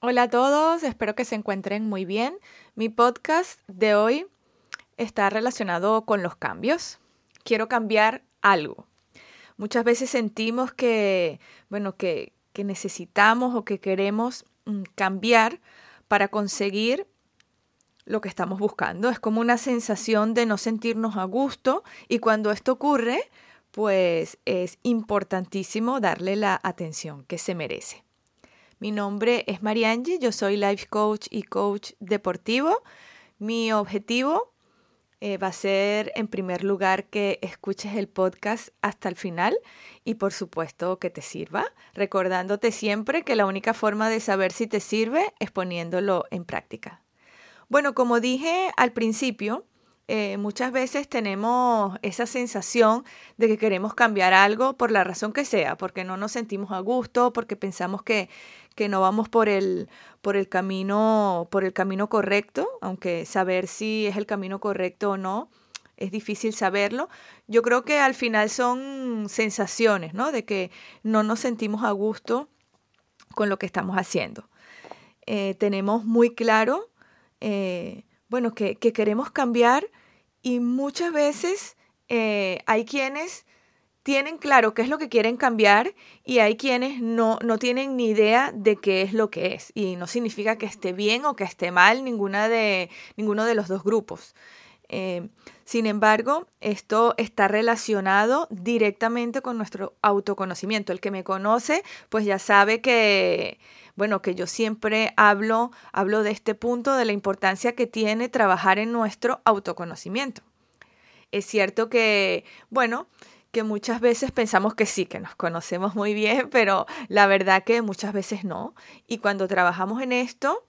Hola a todos, espero que se encuentren muy bien. Mi podcast de hoy está relacionado con los cambios. Quiero cambiar algo. Muchas veces sentimos que, bueno, que, que necesitamos o que queremos mm, cambiar para conseguir lo que estamos buscando. Es como una sensación de no sentirnos a gusto y cuando esto ocurre, pues es importantísimo darle la atención que se merece. Mi nombre es Mariangi, yo soy life coach y coach deportivo. Mi objetivo eh, va a ser en primer lugar que escuches el podcast hasta el final y por supuesto que te sirva, recordándote siempre que la única forma de saber si te sirve es poniéndolo en práctica. Bueno, como dije al principio, eh, muchas veces tenemos esa sensación de que queremos cambiar algo por la razón que sea, porque no nos sentimos a gusto, porque pensamos que, que no vamos por el, por el camino, por el camino correcto, aunque saber si es el camino correcto o no es difícil saberlo. Yo creo que al final son sensaciones, ¿no? De que no nos sentimos a gusto con lo que estamos haciendo. Eh, tenemos muy claro eh, bueno, que, queremos cambiar y muchas veces eh, hay quienes tienen claro qué es lo que quieren cambiar y hay quienes no, no tienen ni idea de qué es lo que es. Y no significa que esté bien o que esté mal ninguna de, ninguno de los dos grupos. Eh, sin embargo, esto está relacionado directamente con nuestro autoconocimiento. El que me conoce, pues ya sabe que, bueno, que yo siempre hablo, hablo de este punto, de la importancia que tiene trabajar en nuestro autoconocimiento. Es cierto que, bueno, que muchas veces pensamos que sí, que nos conocemos muy bien, pero la verdad que muchas veces no. Y cuando trabajamos en esto,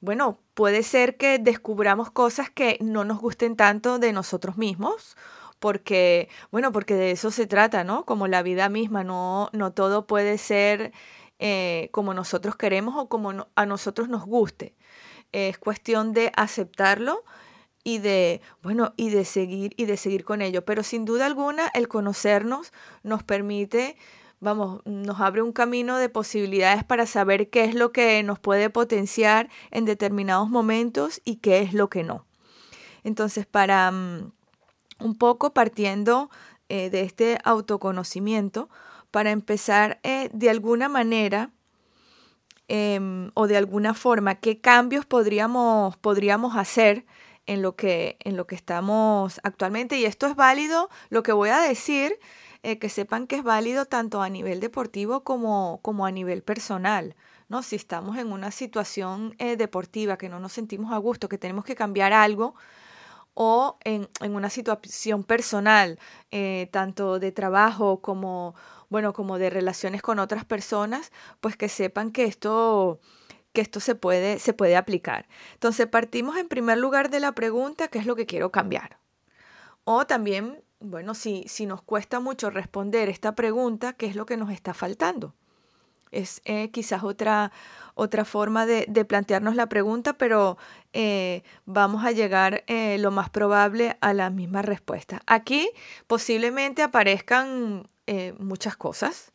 bueno, puede ser que descubramos cosas que no nos gusten tanto de nosotros mismos, porque, bueno, porque de eso se trata, ¿no? Como la vida misma, no, no todo puede ser eh, como nosotros queremos o como a nosotros nos guste. Es cuestión de aceptarlo y de, bueno, y de seguir y de seguir con ello. Pero sin duda alguna, el conocernos nos permite, vamos, nos abre un camino de posibilidades para saber qué es lo que nos puede potenciar en determinados momentos y qué es lo que no. Entonces, para mm, un poco partiendo eh, de este autoconocimiento, para empezar eh, de alguna manera em, o de alguna forma, qué cambios podríamos, podríamos hacer en lo, que, en lo que estamos actualmente. Y esto es válido, lo que voy a decir, eh, que sepan que es válido tanto a nivel deportivo como, como a nivel personal. ¿no? Si estamos en una situación eh, deportiva que no nos sentimos a gusto, que tenemos que cambiar algo, o en, en una situación personal, tanto de trabajo como bueno, como de relaciones con otras personas, pues que sepan que esto que esto se puede, se puede aplicar. Entonces, partimos en primer lugar de la pregunta, ¿qué es lo que quiero cambiar? O también, bueno, si, si nos cuesta mucho responder esta pregunta, ¿qué es lo que nos está faltando? Es eh, quizás otra, otra forma de, plantearnos la pregunta, pero eh, vamos a llegar eh, lo más probable a la misma respuesta. Aquí posiblemente aparezcan eh, muchas cosas.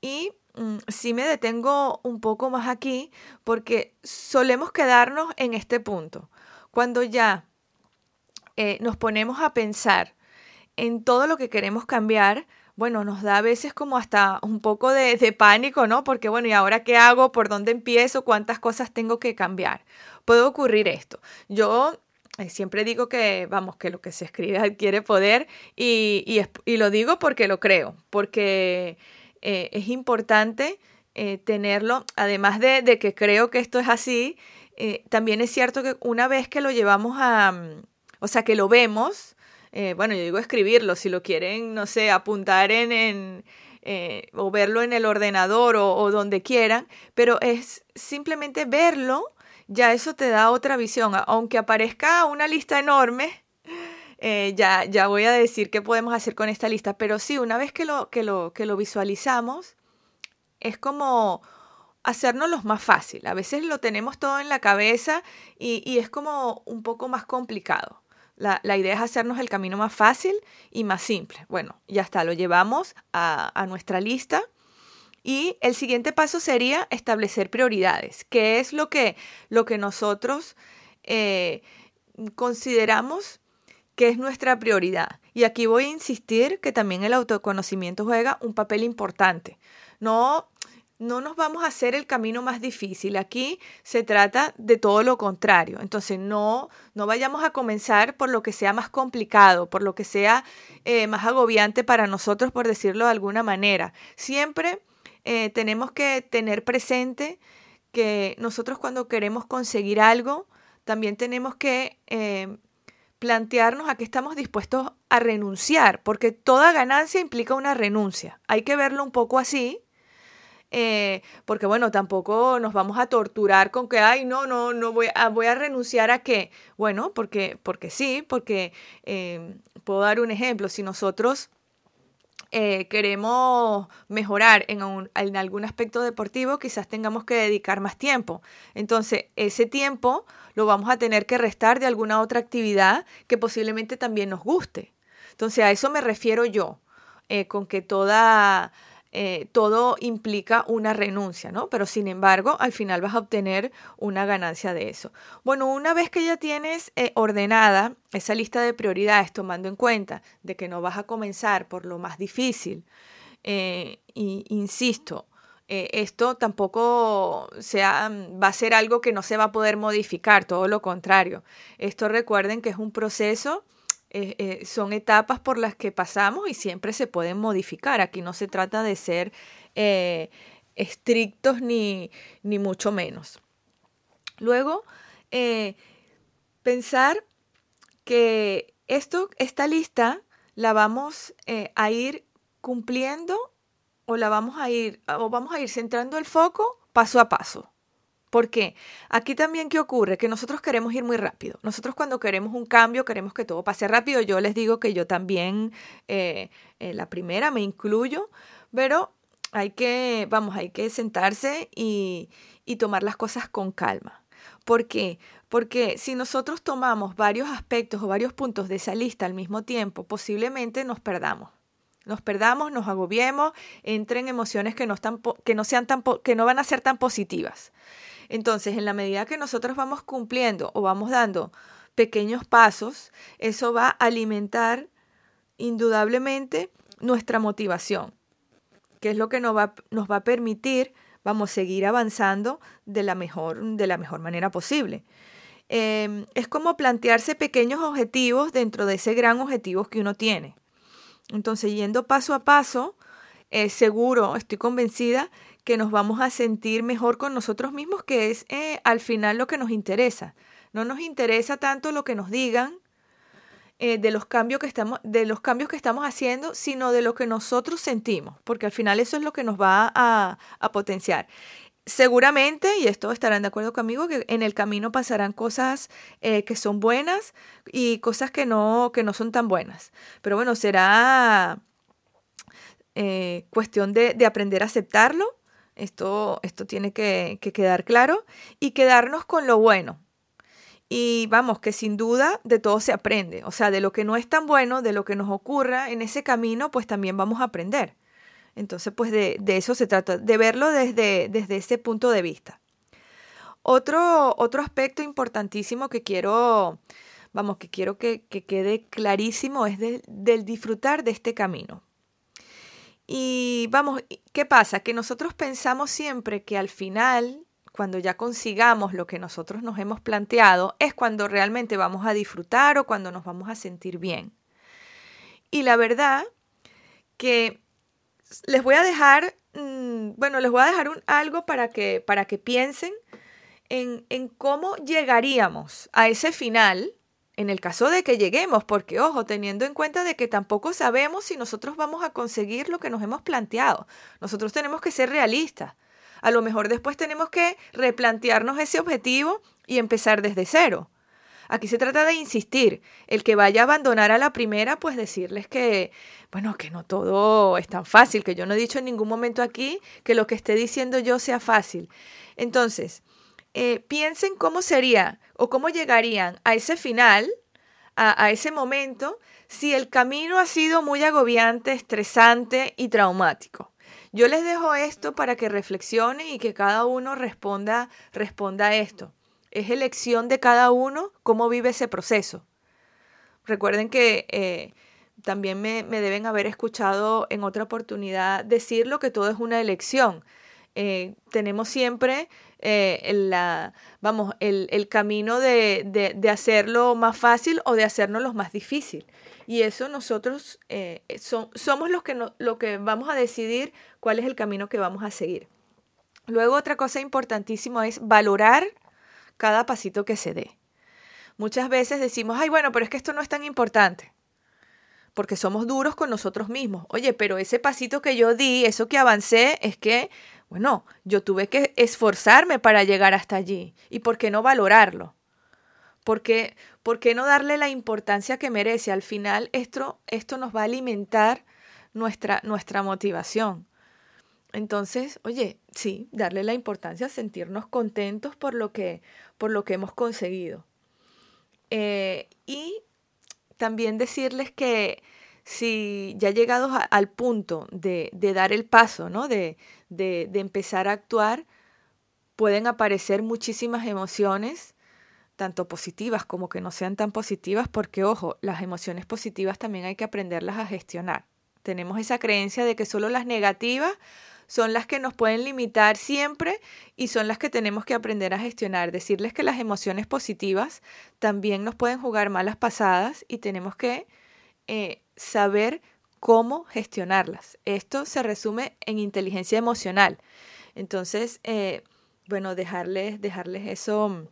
Y mm, sí me detengo un poco más aquí porque solemos quedarnos en este punto. Cuando ya eh, nos ponemos a pensar en todo lo que queremos cambiar, bueno, nos da a veces como hasta un poco de, de, pánico, ¿no? Porque bueno, ¿y ahora qué hago? ¿Por dónde empiezo? ¿Cuántas cosas tengo que cambiar? Puede ocurrir esto. Yo eh, siempre digo que, vamos, que lo que se escribe adquiere poder y, y, lo digo porque lo creo, porque eh, es importante eh, tenerlo, además de, de, que creo que esto es así, también es cierto que una vez que lo llevamos a, mm, o sea, que lo vemos, bueno, yo digo escribirlo, si lo quieren, no sé, apuntar en, en o verlo en el ordenador o donde quieran, pero es simplemente verlo ya eso te da otra visión. Aunque aparezca una lista enorme, eh, ya, ya voy a decir qué podemos hacer con esta lista. Pero sí, una vez que lo, que lo, que lo visualizamos, es como hacernos lo más fácil. A veces lo tenemos todo en la cabeza y, es como un poco más complicado. La, idea es hacernos el camino más fácil y más simple. Bueno, ya está, lo llevamos a, a nuestra lista Y el siguiente paso sería establecer prioridades, que es lo que, lo que nosotros eh, consideramos que es nuestra prioridad. Y aquí voy a insistir que también el autoconocimiento juega un papel importante. No, no nos vamos a hacer el camino más difícil. Aquí se trata de todo lo contrario. Entonces, no, no vayamos a comenzar por lo que sea más complicado, por lo que sea eh, más agobiante para nosotros, por decirlo de alguna manera. Siempre eh, tenemos que tener presente que nosotros cuando queremos conseguir algo, también tenemos que eh, plantearnos a qué estamos dispuestos a renunciar, porque toda ganancia implica una renuncia. Hay que verlo un poco así, eh, porque bueno, tampoco nos vamos a torturar con que, ay, no, no, no voy a, voy a renunciar a qué. Bueno, porque, porque sí, porque eh, puedo dar un ejemplo, si nosotros eh, queremos mejorar en, en algún aspecto deportivo, quizás tengamos que dedicar más tiempo. Entonces, ese tiempo lo vamos a tener que restar de alguna otra actividad que posiblemente también nos guste. Entonces, a eso me refiero yo, eh, con que toda, eh, todo implica una renuncia, ¿no? Pero sin embargo, al final vas a obtener una ganancia de eso. Bueno, una vez que ya tienes eh, ordenada esa lista de prioridades, tomando en cuenta de que no vas a comenzar por lo más difícil, y, insisto, eh, esto tampoco sea, mm, va a ser algo que no se va a poder modificar, todo lo contrario. Esto recuerden que es un proceso, eh, eh, son etapas por las que pasamos y siempre se pueden modificar. Aquí no se trata de ser estrictos ni, ni, mucho menos. Luego, pensar que esto, esta lista la vamos a ir cumpliendo o la vamos a ir, o vamos a ir centrando el foco paso a paso. ¿Por qué? Aquí también, ¿qué ocurre? Que nosotros queremos ir muy rápido. Nosotros cuando queremos un cambio, queremos que todo pase rápido. Yo les digo que yo también, eh, la primera, me incluyo, pero hay que, vamos, hay que sentarse y, y tomar las cosas con calma. ¿Por qué? Porque si nosotros tomamos varios aspectos o varios puntos de esa lista al mismo tiempo, posiblemente nos perdamos nos perdamos, nos agobiemos, entren emociones que no, están, que no, sean tan, que no van a ser tan positivas. Entonces, en la medida que nosotros vamos cumpliendo o vamos dando pequeños pasos, eso va a alimentar indudablemente nuestra motivación, que es lo que nos va, a permitir, vamos, seguir avanzando de la mejor, de la mejor manera posible. Em, es como plantearse pequeños objetivos dentro de ese gran objetivo que uno tiene. Entonces, yendo paso a paso, eh, seguro, estoy convencida que nos vamos a sentir mejor con nosotros mismos, que es eh, al final lo que nos interesa. No nos interesa tanto lo que nos digan eh, de, los cambios que estamos, de los cambios que estamos haciendo, sino de lo que nosotros sentimos, porque al final eso es lo que nos va a, a potenciar seguramente, y esto estarán de acuerdo conmigo, que en el camino pasarán cosas eh, que son buenas y cosas que no, que no son tan buenas. Pero bueno, será eh, cuestión de, aprender a aceptarlo. Esto, esto tiene que, que quedar claro y quedarnos con lo bueno. Y vamos, que sin duda de todo se aprende. O sea, de lo que no es tan bueno, de lo que nos ocurra en ese camino, pues también vamos a aprender. Entonces, pues de, eso se trata, de verlo desde, desde ese punto de vista. Otro, otro aspecto importantísimo que quiero, vamos, que quiero que, quede clarísimo es del disfrutar de este camino. Y vamos, ¿qué pasa? Que nosotros pensamos siempre que al final, cuando ya consigamos lo que nosotros nos hemos planteado, es cuando realmente vamos a disfrutar o cuando nos vamos a sentir bien. Y la verdad que les voy a dejar, mm, bueno, les voy a dejar un, algo para que, para que piensen en, en cómo llegaríamos a ese final en el caso de que lleguemos, porque ojo, teniendo en cuenta de que tampoco sabemos si nosotros vamos a conseguir lo que nos hemos planteado. Nosotros tenemos que ser realistas. A lo mejor después tenemos que replantearnos ese objetivo y empezar desde cero. Aquí se trata de insistir. El que vaya a abandonar a la primera, pues decirles que, bueno, que no todo es tan fácil, que yo no he dicho en ningún momento aquí que lo que esté diciendo yo sea fácil. Entonces, eh, piensen cómo sería o cómo llegarían a ese final, a, ese momento, si el camino ha sido muy agobiante, estresante y traumático. Yo les dejo esto para que reflexionen y que cada uno responda, responda a esto. Es elección de cada uno cómo vive ese proceso. Recuerden que eh, también me, deben haber escuchado en otra oportunidad decirlo que todo es una elección. Eh, tenemos siempre eh, la, vamos, el, camino de, de, hacerlo más fácil o de hacernos lo más difícil. Y eso nosotros somos los que, no, lo que vamos a decidir cuál es el camino que vamos a seguir. Luego otra cosa importantísima es valorar cada pasito que se dé. Muchas veces decimos, ay, bueno, pero es que esto no es tan importante porque somos duros con nosotros mismos. Oye, pero ese pasito que yo di, eso que avancé, es que, bueno, yo tuve que esforzarme para llegar hasta allí. ¿Y por qué no valorarlo? ¿Por qué, ¿Por qué no darle la importancia que merece? Al final esto, esto nos va a alimentar nuestra, nuestra motivación. Entonces, oye, sí, darle la importancia, sentirnos contentos por lo que, por lo que hemos conseguido. Eh, y también decirles que si ya llegados al punto de, dar el paso, ¿no? De, de, empezar a actuar, pueden aparecer muchísimas emociones, tanto positivas como que no sean tan positivas, porque ojo, las emociones positivas también hay que aprenderlas a gestionar. Tenemos esa creencia de que solo las negativas son las que nos pueden limitar siempre y son las que tenemos que aprender a gestionar. Decirles que las emociones positivas también nos pueden jugar malas pasadas y tenemos que eh, saber cómo gestionarlas. Esto se resume en inteligencia emocional. Entonces, eh, bueno, dejarles, dejarles eso,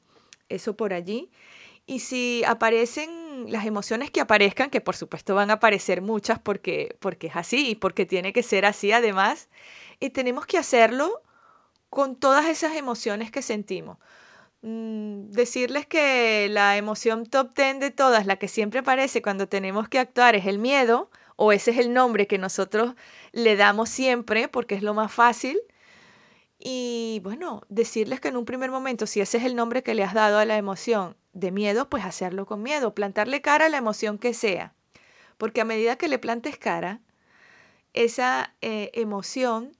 eso por allí. Y si aparecen las emociones que aparezcan, que por supuesto van a aparecer muchas porque, porque es así y porque tiene que ser así además, y tenemos que hacerlo con todas esas emociones que sentimos. Mm, decirles que la emoción top 10 de todas, la que siempre aparece cuando tenemos que actuar, es el miedo, o ese es el nombre que nosotros le damos siempre porque es lo más fácil. Y bueno, decirles que en un primer momento, si ese es el nombre que le has dado a la emoción de miedo, pues hacerlo con miedo, plantarle cara a la emoción que sea. Porque a medida que le plantes cara, esa eh, emoción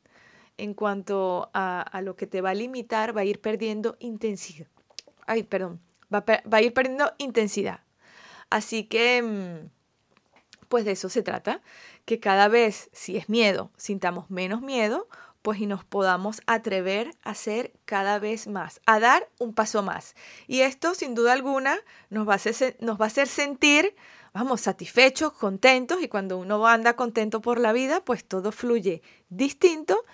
en cuanto a, lo que te va a limitar, va a ir perdiendo intensidad. Ay, perdón, va a, ir perdiendo intensidad. Así que, mm, pues de eso se trata, que cada vez, si es miedo, sintamos menos miedo, pues y nos podamos atrever a hacer cada vez más, a dar un paso más. Y esto, sin duda alguna, nos va a hacer, nos va a hacer sentir, vamos, satisfechos, contentos, y cuando uno anda contento por la vida, pues todo fluye distinto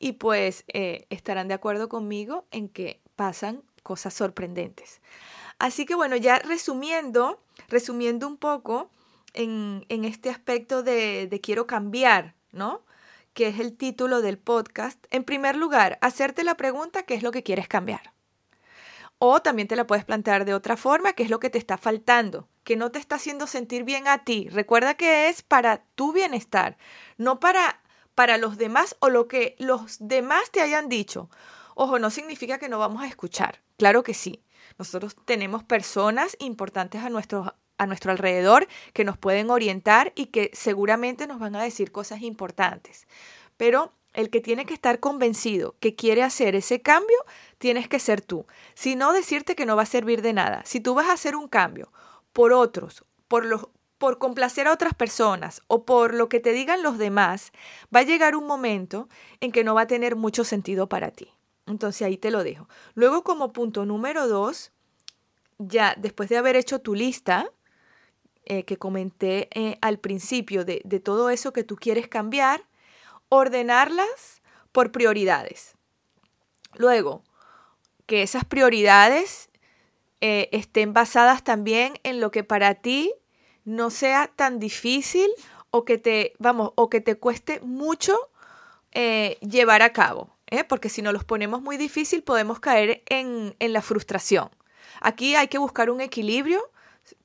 y pues eh, estarán de acuerdo conmigo en que pasan cosas sorprendentes. Así que bueno, ya resumiendo, resumiendo un poco en, este aspecto de, de quiero cambiar, ¿no? Que es el título del podcast. En primer lugar, hacerte la pregunta, ¿qué es lo que quieres cambiar? O también te la puedes plantear de otra forma, ¿qué es lo que te está faltando? que no te está haciendo sentir bien a ti. Recuerda que es para tu bienestar, no para para los demás o lo que los demás te hayan dicho. Ojo, no significa que no vamos a escuchar. Claro que sí. Nosotros tenemos personas importantes a nuestro, a nuestro alrededor que nos pueden orientar y que seguramente nos van a decir cosas importantes. Pero el que tiene que estar convencido que quiere hacer ese cambio, tienes que ser tú. Si no, decirte que no va a servir de nada. Si tú vas a hacer un cambio por otros, por los, por complacer a otras personas o por lo que te digan los demás, va a llegar un momento en que no va a tener mucho sentido para ti. Entonces ahí te lo dejo. Luego como punto número dos, ya después de haber hecho tu lista, eh, que comenté eh, al principio de, todo eso que tú quieres cambiar, ordenarlas por prioridades. Luego, que esas prioridades eh, estén basadas también en lo que para ti no sea tan difícil o que te, vamos, o que te cueste mucho eh, llevar a cabo, ¿eh? porque si no los ponemos muy difícil podemos caer en, la frustración. Aquí hay que buscar un equilibrio,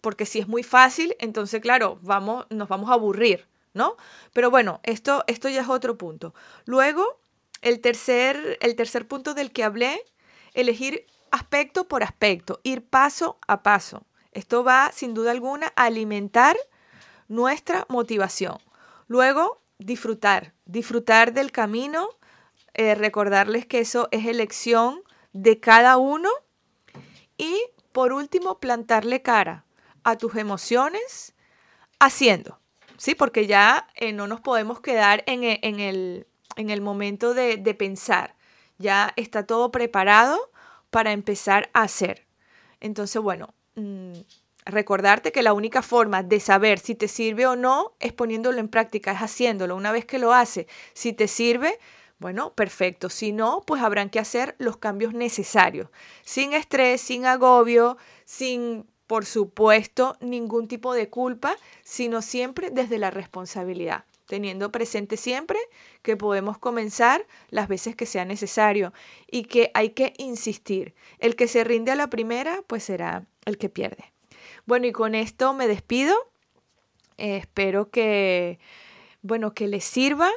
porque si es muy fácil, entonces claro, vamos, nos vamos a aburrir, ¿no? Pero bueno, esto, esto ya es otro punto. Luego, el tercer, el tercer punto del que hablé, elegir aspecto por aspecto, ir paso a paso. Esto va, sin duda alguna, a alimentar nuestra motivación. Luego, disfrutar, disfrutar del camino, eh, recordarles que eso es elección de cada uno y por último plantarle cara a tus emociones haciendo, ¿sí? Porque ya eh, no nos podemos quedar en, e, el, en el, momento de, de pensar, ya está todo preparado para empezar a hacer. Entonces, bueno, mm, recordarte que la única forma de saber si te sirve o no es poniéndolo en práctica, es haciéndolo. Una vez que lo hace, si te sirve, bueno, perfecto. Si no, pues habrán que hacer los cambios necesarios, sin estrés, sin agobio, sin, por supuesto, ningún tipo de culpa, sino siempre desde la responsabilidad teniendo presente siempre que podemos comenzar las veces que sea necesario y que hay que insistir. El que se rinde a la primera, pues será el que pierde. Bueno, y con esto me despido. Espero que, bueno, que les sirva,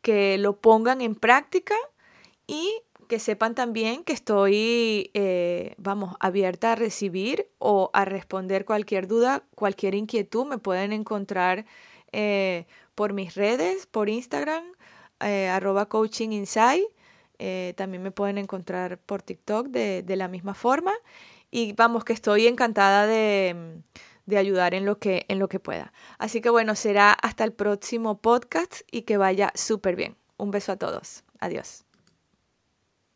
que lo pongan en práctica y que sepan también que estoy, eh, vamos, abierta a recibir o a responder cualquier duda, cualquier inquietud. Me pueden encontrar eh, por mis redes, por Instagram, eh, arroba coaching inside. Eh, también me pueden encontrar por TikTok de, de, la misma forma. Y vamos, que estoy encantada de, de ayudar en lo, que, en lo que pueda. Así que bueno, será hasta el próximo podcast y que vaya súper bien. Un beso a todos. Adiós.